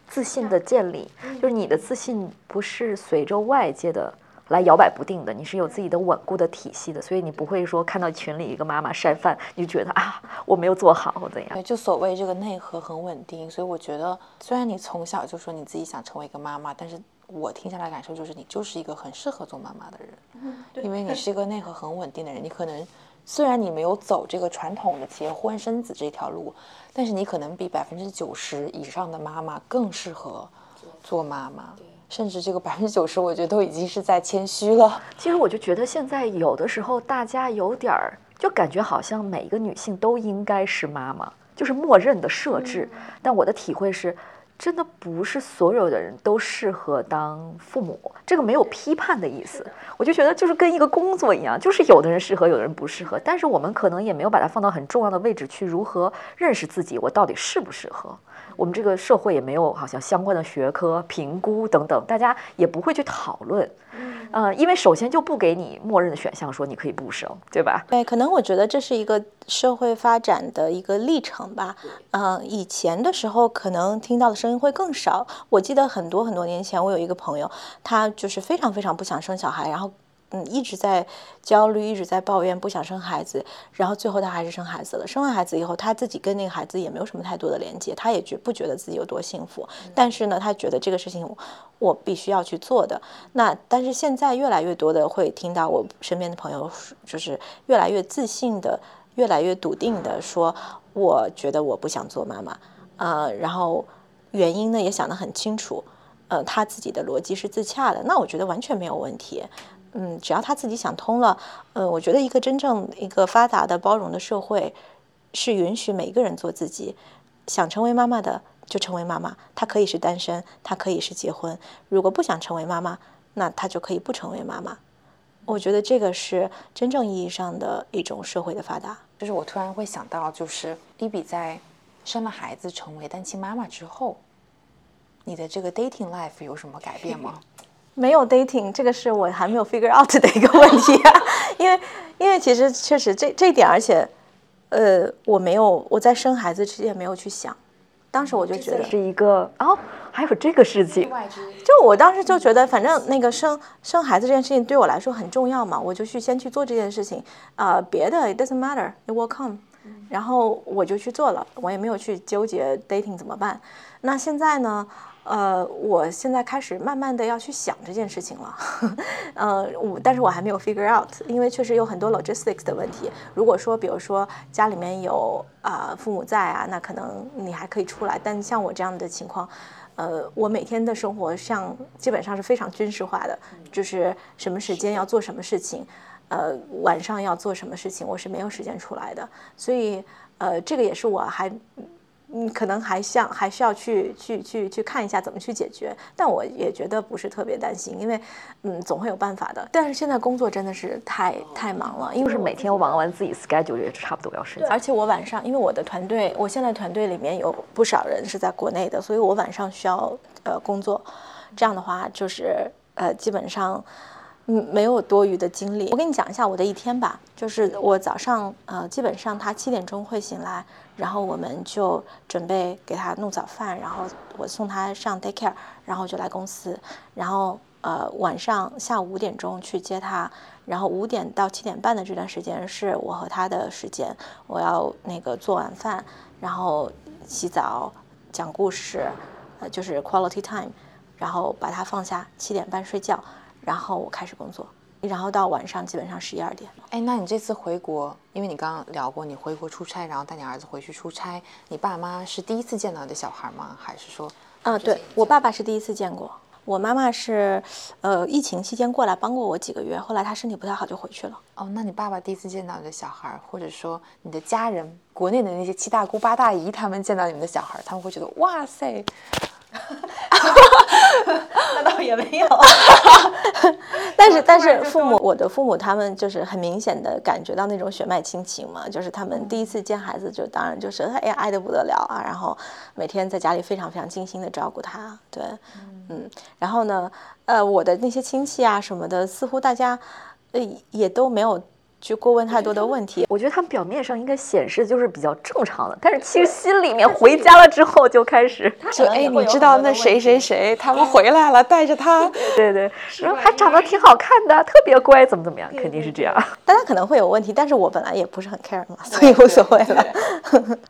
自信的建立。就是你的自信不是随着外界的来摇摆不定的，你是有自己的稳固的体系的。所以你不会说看到群里一个妈妈晒饭，你就觉得啊我没有做好或怎样。对，就所谓这个内核很稳定。所以我觉得，虽然你从小就说你自己想成为一个妈妈，但是。我听下来感受就是，你就是一个很适合做妈妈的人，因为你是一个内核很稳定的人。你可能虽然你没有走这个传统的结婚生子这条路，但是你可能比百分之九十以上的妈妈更适合做妈妈。甚至这个百分之九十，我觉得都已经是在谦虚了。其实我就觉得现在有的时候大家有点儿，就感觉好像每一个女性都应该是妈妈，就是默认的设置。但我的体会是。真的不是所有的人都适合当父母，这个没有批判的意思。我就觉得就是跟一个工作一样，就是有的人适合，有的人不适合。但是我们可能也没有把它放到很重要的位置去，如何认识自己，我到底适不适合？我们这个社会也没有好像相关的学科评估等等，大家也不会去讨论。嗯，因为首先就不给你默认的选项，说你可以不生，对吧？对，可能我觉得这是一个社会发展的一个历程吧。嗯，以前的时候可能听到的声音会更少。我记得很多很多年前，我有一个朋友，他就是非常非常不想生小孩，然后。嗯，一直在焦虑，一直在抱怨，不想生孩子，然后最后他还是生孩子了。生完孩子以后，他自己跟那个孩子也没有什么太多的连接，他也觉不觉得自己有多幸福。但是呢，他觉得这个事情我必须要去做的。那但是现在越来越多的会听到我身边的朋友，就是越来越自信的，越来越笃定的说，我觉得我不想做妈妈啊。然后原因呢也想得很清楚，呃，他自己的逻辑是自洽的。那我觉得完全没有问题。嗯，只要他自己想通了，呃，我觉得一个真正一个发达的包容的社会，是允许每一个人做自己，想成为妈妈的就成为妈妈，她可以是单身，她可以是结婚，如果不想成为妈妈，那她就可以不成为妈妈。我觉得这个是真正意义上的一种社会的发达。就是我突然会想到，就是莉比在生了孩子成为单亲妈妈之后，你的这个 dating life 有什么改变吗？没有 dating，这个是我还没有 figure out 的一个问题啊，因为因为其实确实这这一点，而且，呃，我没有我在生孩子之前没有去想，当时我就觉得是一个哦，还有这个事情，就我当时就觉得，反正那个生生孩子这件事情对我来说很重要嘛，我就去先去做这件事情。呃，别的 it doesn't matter，it will come。然后我就去做了，我也没有去纠结 dating 怎么办。那现在呢？呃，我现在开始慢慢的要去想这件事情了。(laughs) 呃，我但是我还没有 figure out，因为确实有很多 logistics 的问题。如果说，比如说家里面有啊父母在啊，那可能你还可以出来。但像我这样的情况，呃，我每天的生活像基本上是非常军事化的，就是什么时间要做什么事情。呃，晚上要做什么事情，我是没有时间出来的，所以，呃，这个也是我还，嗯，可能还像还需要去去去去看一下怎么去解决，但我也觉得不是特别担心，因为，嗯，总会有办法的。但是现在工作真的是太太忙了，因为是每天我忙完自己 schedule 也差不多要睡觉，而且我晚上，因为我的团队，我现在团队里面有不少人是在国内的，所以我晚上需要呃工作，这样的话就是呃基本上。嗯，没有多余的精力。我跟你讲一下我的一天吧，就是我早上，呃，基本上他七点钟会醒来，然后我们就准备给他弄早饭，然后我送他上 daycare，然后就来公司，然后呃晚上下午五点钟去接他，然后五点到七点半的这段时间是我和他的时间，我要那个做晚饭，然后洗澡，讲故事，呃，就是 quality time，然后把他放下，七点半睡觉。然后我开始工作，然后到晚上基本上十一二点。哎，那你这次回国，因为你刚刚聊过你回国出差，然后带你儿子回去出差，你爸妈是第一次见到你的小孩吗？还是说？嗯，对我爸爸是第一次见过，我妈妈是，呃，疫情期间过来帮过我几个月，后来她身体不太好就回去了。哦，那你爸爸第一次见到你的小孩，或者说你的家人，国内的那些七大姑八大姨，他们见到你们的小孩，他们会觉得哇塞。(laughs) 那倒也没有，(laughs) 但是但是父母，我的父母他们就是很明显的感觉到那种血脉亲情嘛，就是他们第一次见孩子，就当然就是哎呀爱的不得了啊，然后每天在家里非常非常精心的照顾他，对，嗯，然后呢，呃，我的那些亲戚啊什么的，似乎大家呃也都没有。去过问太多的问题，我觉得他们表面上应该显示就是比较正常的，但是其实心里面回家了之后就开始说：“哎，你知道那谁谁谁他们回来了，带着他，对对，然后还长得挺好看的，特别乖，怎么怎么样，肯定是这样。大家可能会有问题，但是我本来也不是很 care 嘛，所以无所谓了。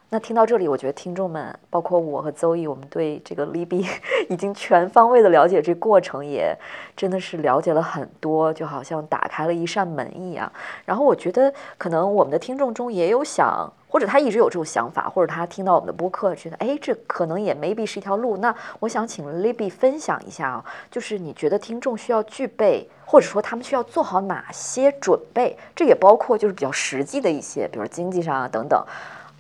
那听到这里，我觉得听众们，包括我和邹毅，我们对这个 Libby 已经全方位的了解这过程，也真的是了解了很多，就好像打开了一扇门一样，然后。我觉得，可能我们的听众中也有想，或者他一直有这种想法，或者他听到我们的播客，觉得哎，这可能也 maybe 是一条路。那我想请 Libby 分享一下啊，就是你觉得听众需要具备，或者说他们需要做好哪些准备？这也包括就是比较实际的一些，比如经济上啊等等，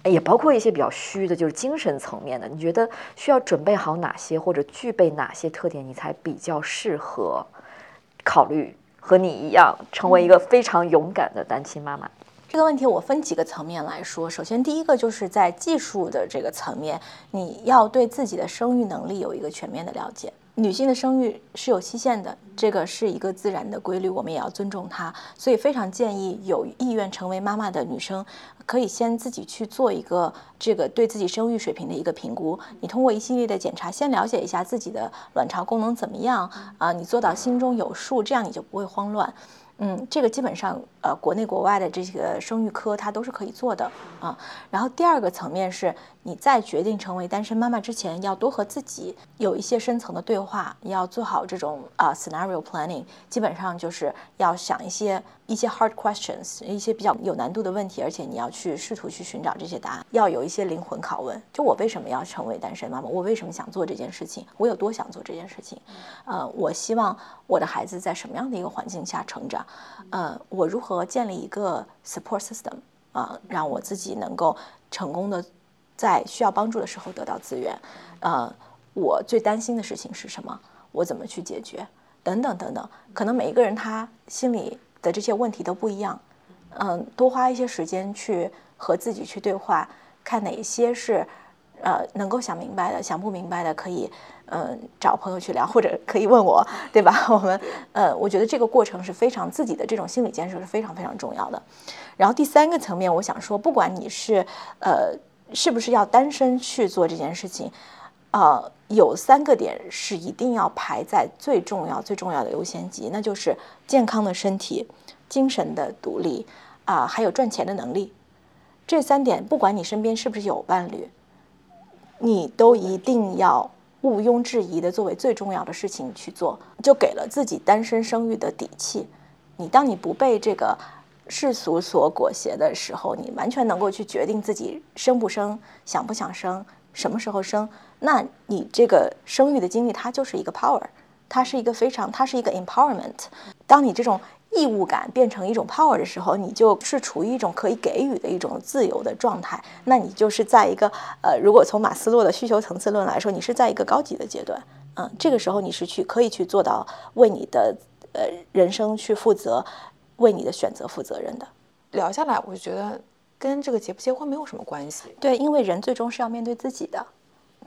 也包括一些比较虚的，就是精神层面的。你觉得需要准备好哪些，或者具备哪些特点，你才比较适合考虑？和你一样，成为一个非常勇敢的单亲妈妈。这个问题我分几个层面来说。首先，第一个就是在技术的这个层面，你要对自己的生育能力有一个全面的了解。女性的生育是有期限的，这个是一个自然的规律，我们也要尊重它。所以，非常建议有意愿成为妈妈的女生，可以先自己去做一个这个对自己生育水平的一个评估。你通过一系列的检查，先了解一下自己的卵巢功能怎么样啊，你做到心中有数，这样你就不会慌乱。嗯，这个基本上，呃，国内国外的这些生育科它都是可以做的啊。然后第二个层面是，你在决定成为单身妈妈之前，要多和自己有一些深层的对话，要做好这种啊 scenario planning，基本上就是要想一些。一些 hard questions，一些比较有难度的问题，而且你要去试图去寻找这些答案，要有一些灵魂拷问。就我为什么要成为单身妈妈？我为什么想做这件事情？我有多想做这件事情？呃，我希望我的孩子在什么样的一个环境下成长？呃，我如何建立一个 support system 啊，让我自己能够成功的在需要帮助的时候得到资源？呃，我最担心的事情是什么？我怎么去解决？等等等等，可能每一个人他心里。的这些问题都不一样，嗯，多花一些时间去和自己去对话，看哪些是呃能够想明白的，想不明白的可以嗯找朋友去聊，或者可以问我，(laughs) 对吧？(laughs) 我们呃，我觉得这个过程是非常自己的这种心理建设是非常非常重要的。然后第三个层面，我想说，不管你是呃是不是要单身去做这件事情？呃，有三个点是一定要排在最重要、最重要的优先级，那就是健康的身体、精神的独立啊、还有赚钱的能力。这三点，不管你身边是不是有伴侣，你都一定要毋庸置疑的作为最重要的事情去做，就给了自己单身生育的底气。你当你不被这个世俗所裹挟的时候，你完全能够去决定自己生不生、想不想生、什么时候生。那你这个生育的经历，它就是一个 power，它是一个非常，它是一个 empowerment。当你这种义务感变成一种 power 的时候，你就是处于一种可以给予的一种自由的状态。那你就是在一个呃，如果从马斯洛的需求层次论来说，你是在一个高级的阶段。嗯，这个时候你是去可以去做到为你的呃人生去负责，为你的选择负责任的。聊下来，我就觉得跟这个结不结婚没有什么关系。对，因为人最终是要面对自己的，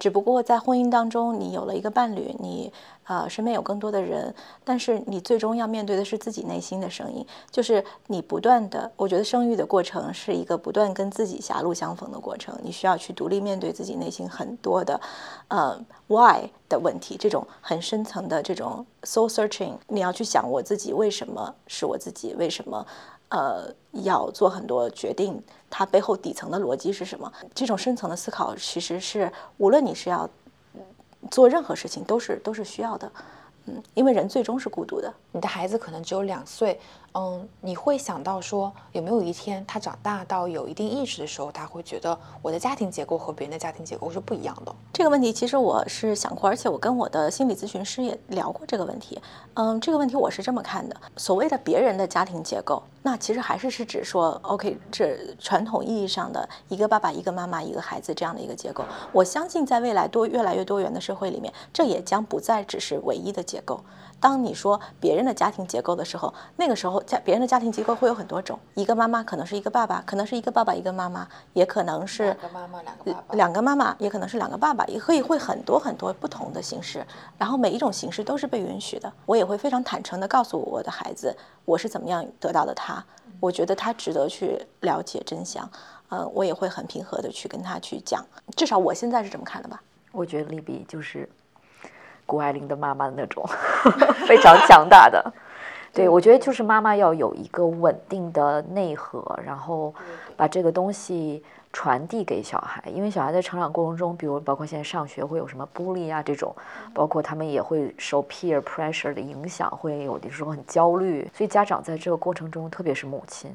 只不过在婚姻当中，你有了一个伴侣，你呃身边有更多的人，但是你最终要面对的是自己内心的声音，就是你不断的，我觉得生育的过程是一个不断跟自己狭路相逢的过程，你需要去独立面对自己内心很多的呃 why 的问题，这种很深层的这种 soul searching，你要去想我自己为什么是我自己，为什么。呃，要做很多决定，它背后底层的逻辑是什么？这种深层的思考，其实是无论你是要做任何事情，都是都是需要的。嗯，因为人最终是孤独的。你的孩子可能只有两岁，嗯，你会想到说，有没有一天他长大到有一定意识的时候，他会觉得我的家庭结构和别人的家庭结构是不一样的。这个问题其实我是想过，而且我跟我的心理咨询师也聊过这个问题。嗯，这个问题我是这么看的：所谓的别人的家庭结构，那其实还是是指说，OK，这传统意义上的一个爸爸、一个妈妈、一个孩子这样的一个结构。我相信在未来多越来越多元的社会里面，这也将不再只是唯一的结构。当你说别人的家庭结构的时候，那个时候家别人的家庭结构会有很多种，一个妈妈可能是一个爸爸，可能是一个爸爸一个妈妈，也可能是两个妈妈两个爸爸。两个妈妈，也可能是两个爸爸，也可以会很多很多不同的形式，然后每一种形式都是被允许的。我也会非常坦诚的告诉我的孩子，我是怎么样得到的他，我觉得他值得去了解真相。嗯，我也会很平和的去跟他去讲，至少我现在是这么看的吧。我觉得利比就是谷爱凌的妈妈的那种 (laughs) 非常强大的。(laughs) 对，我觉得就是妈妈要有一个稳定的内核，然后把这个东西传递给小孩。因为小孩在成长过程中，比如包括现在上学会有什么 bully 啊这种，包括他们也会受 peer pressure 的影响，会有的时候很焦虑。所以家长在这个过程中，特别是母亲，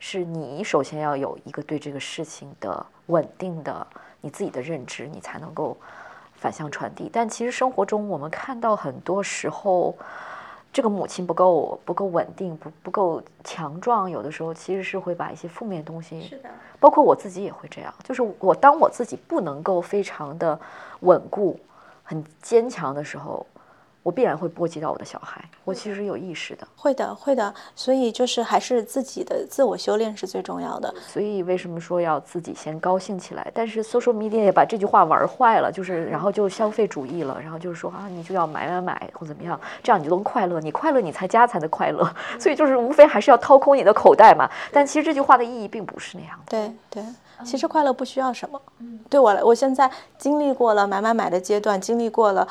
是你首先要有一个对这个事情的稳定的你自己的认知，你才能够反向传递。但其实生活中我们看到很多时候。这个母亲不够不够稳定，不不够强壮，有的时候其实是会把一些负面东西，的，包括我自己也会这样，就是我当我自己不能够非常的稳固、很坚强的时候，我必然会波及到我的小孩。我其实有意识的，会的，会的。所以就是还是自己的自我修炼是最重要的。所以为什么说要自己先高兴起来？但是 social media 也把这句话玩坏了，就是然后就消费主义了，然后就是说啊，你就要买买买或怎么样，这样你就能快乐，你快乐你才家才能快乐。所以就是无非还是要掏空你的口袋嘛。但其实这句话的意义并不是那样的。对对，其实快乐不需要什么。对我来，我现在经历过了买买买的阶段，经历过了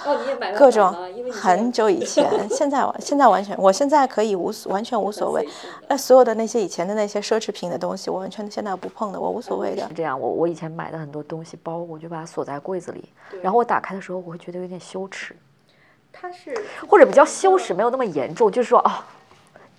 各种很久以前，(laughs) 现在我现在完全，我现在可以无所完全无所谓。那所有的那些以前的那些奢侈品的东西，我完全现在不碰的，我无所谓的是。这样，我我以前买的很多东西，包我就把它锁在柜子里，然后我打开的时候，我会觉得有点羞耻，它是或者比较羞耻，没有那么严重，就是说哦。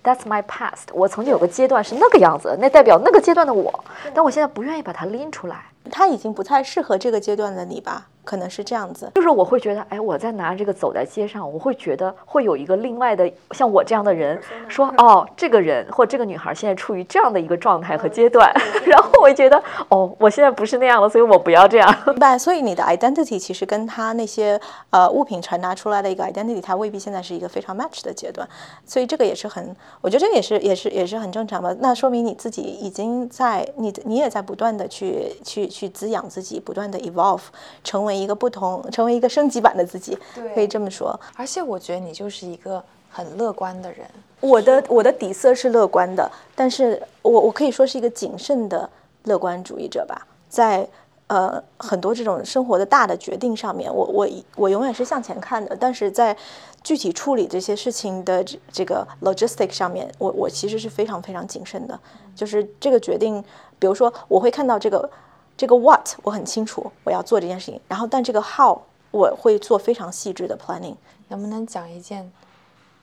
That's my past。我曾经有个阶段是那个样子，那代表那个阶段的我，但我现在不愿意把它拎出来。它已经不太适合这个阶段的你吧？可能是这样子。就是我会觉得，哎，我在拿这个走在街上，我会觉得会有一个另外的像我这样的人说，哦，这个人或这个女孩现在处于这样的一个状态和阶段，(laughs) 然后我会觉得，哦，我现在不是那样了，所以我不要这样。明白，所以你的 identity 其实跟他那些呃物品传达出来的一个 identity，它未必现在是一个非常 match 的阶段，所以这个也是很，我觉得这个也是也是也是很正常的。那说明你自己已经在你你也在不断的去去去滋养自己，不断的 evolve，成为一个不同，成为一个升级版的自己，可以这么说。而且我觉得你就是一个很乐观的人。我的我的底色是乐观的，但是我我可以说是一个谨慎的乐观主义者吧，在呃很多这种生活的大的决定上面，我我我永远是向前看的，但是在具体处理这些事情的这这个 logistic 上面，我我其实是非常非常谨慎的。就是这个决定，比如说我会看到这个这个 what 我很清楚我要做这件事情，然后但这个 how 我会做非常细致的 planning。能不能讲一件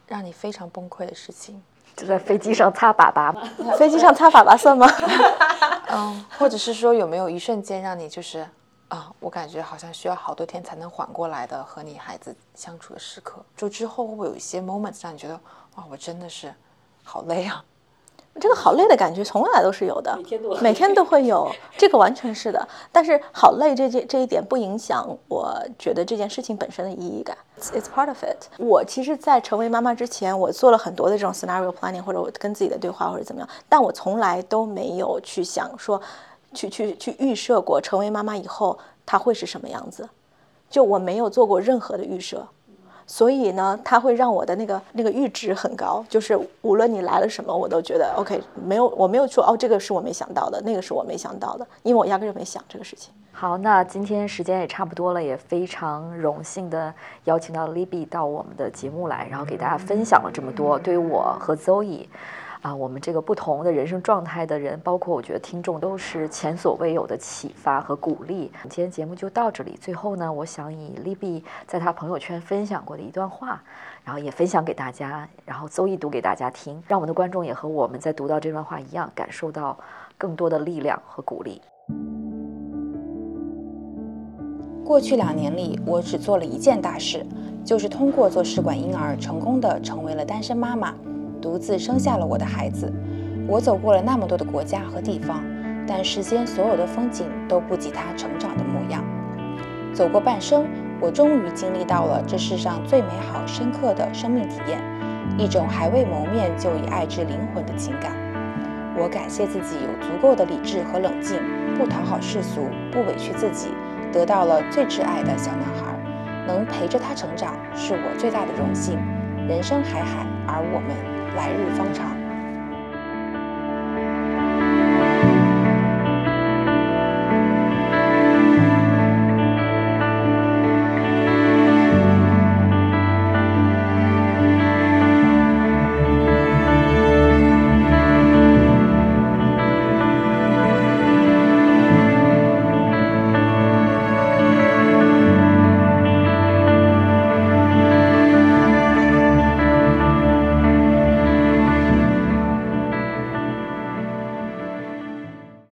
让你非常崩溃的事情？就在飞机上擦粑粑吗？(laughs) 飞机上擦粑粑算吗？(laughs) 嗯，或者是说有没有一瞬间让你就是啊，我感觉好像需要好多天才能缓过来的和你孩子相处的时刻？就之后会不会有一些 moments 让你觉得哇，我真的是好累啊？这个好累的感觉从来都是有的，每天都每天都会有，(laughs) 这个完全是的。但是好累这这这一点不影响我觉得这件事情本身的意义感。It's part of it。我其实，在成为妈妈之前，我做了很多的这种 scenario planning，或者我跟自己的对话，或者怎么样，但我从来都没有去想说，去去去预设过成为妈妈以后她会是什么样子，就我没有做过任何的预设。所以呢，它会让我的那个那个阈值很高，就是无论你来了什么，我都觉得 OK，没有我没有说哦，这个是我没想到的，那个是我没想到的，因为我压根就没想这个事情。好，那今天时间也差不多了，也非常荣幸的邀请到 Libby 到我们的节目来，然后给大家分享了这么多，对于我和 Zoe。啊，我们这个不同的人生状态的人，包括我觉得听众都是前所未有的启发和鼓励。今天节目就到这里，最后呢，我想以 Libby 在他朋友圈分享过的一段话，然后也分享给大家，然后邹毅读给大家听，让我们的观众也和我们在读到这段话一样，感受到更多的力量和鼓励。过去两年里，我只做了一件大事，就是通过做试管婴儿，成功的成为了单身妈妈。独自生下了我的孩子，我走过了那么多的国家和地方，但世间所有的风景都不及他成长的模样。走过半生，我终于经历到了这世上最美好、深刻的生命体验，一种还未谋面就已爱至灵魂的情感。我感谢自己有足够的理智和冷静，不讨好世俗，不委屈自己，得到了最挚爱的小男孩，能陪着他成长，是我最大的荣幸。人生海海，而我们。来日方长。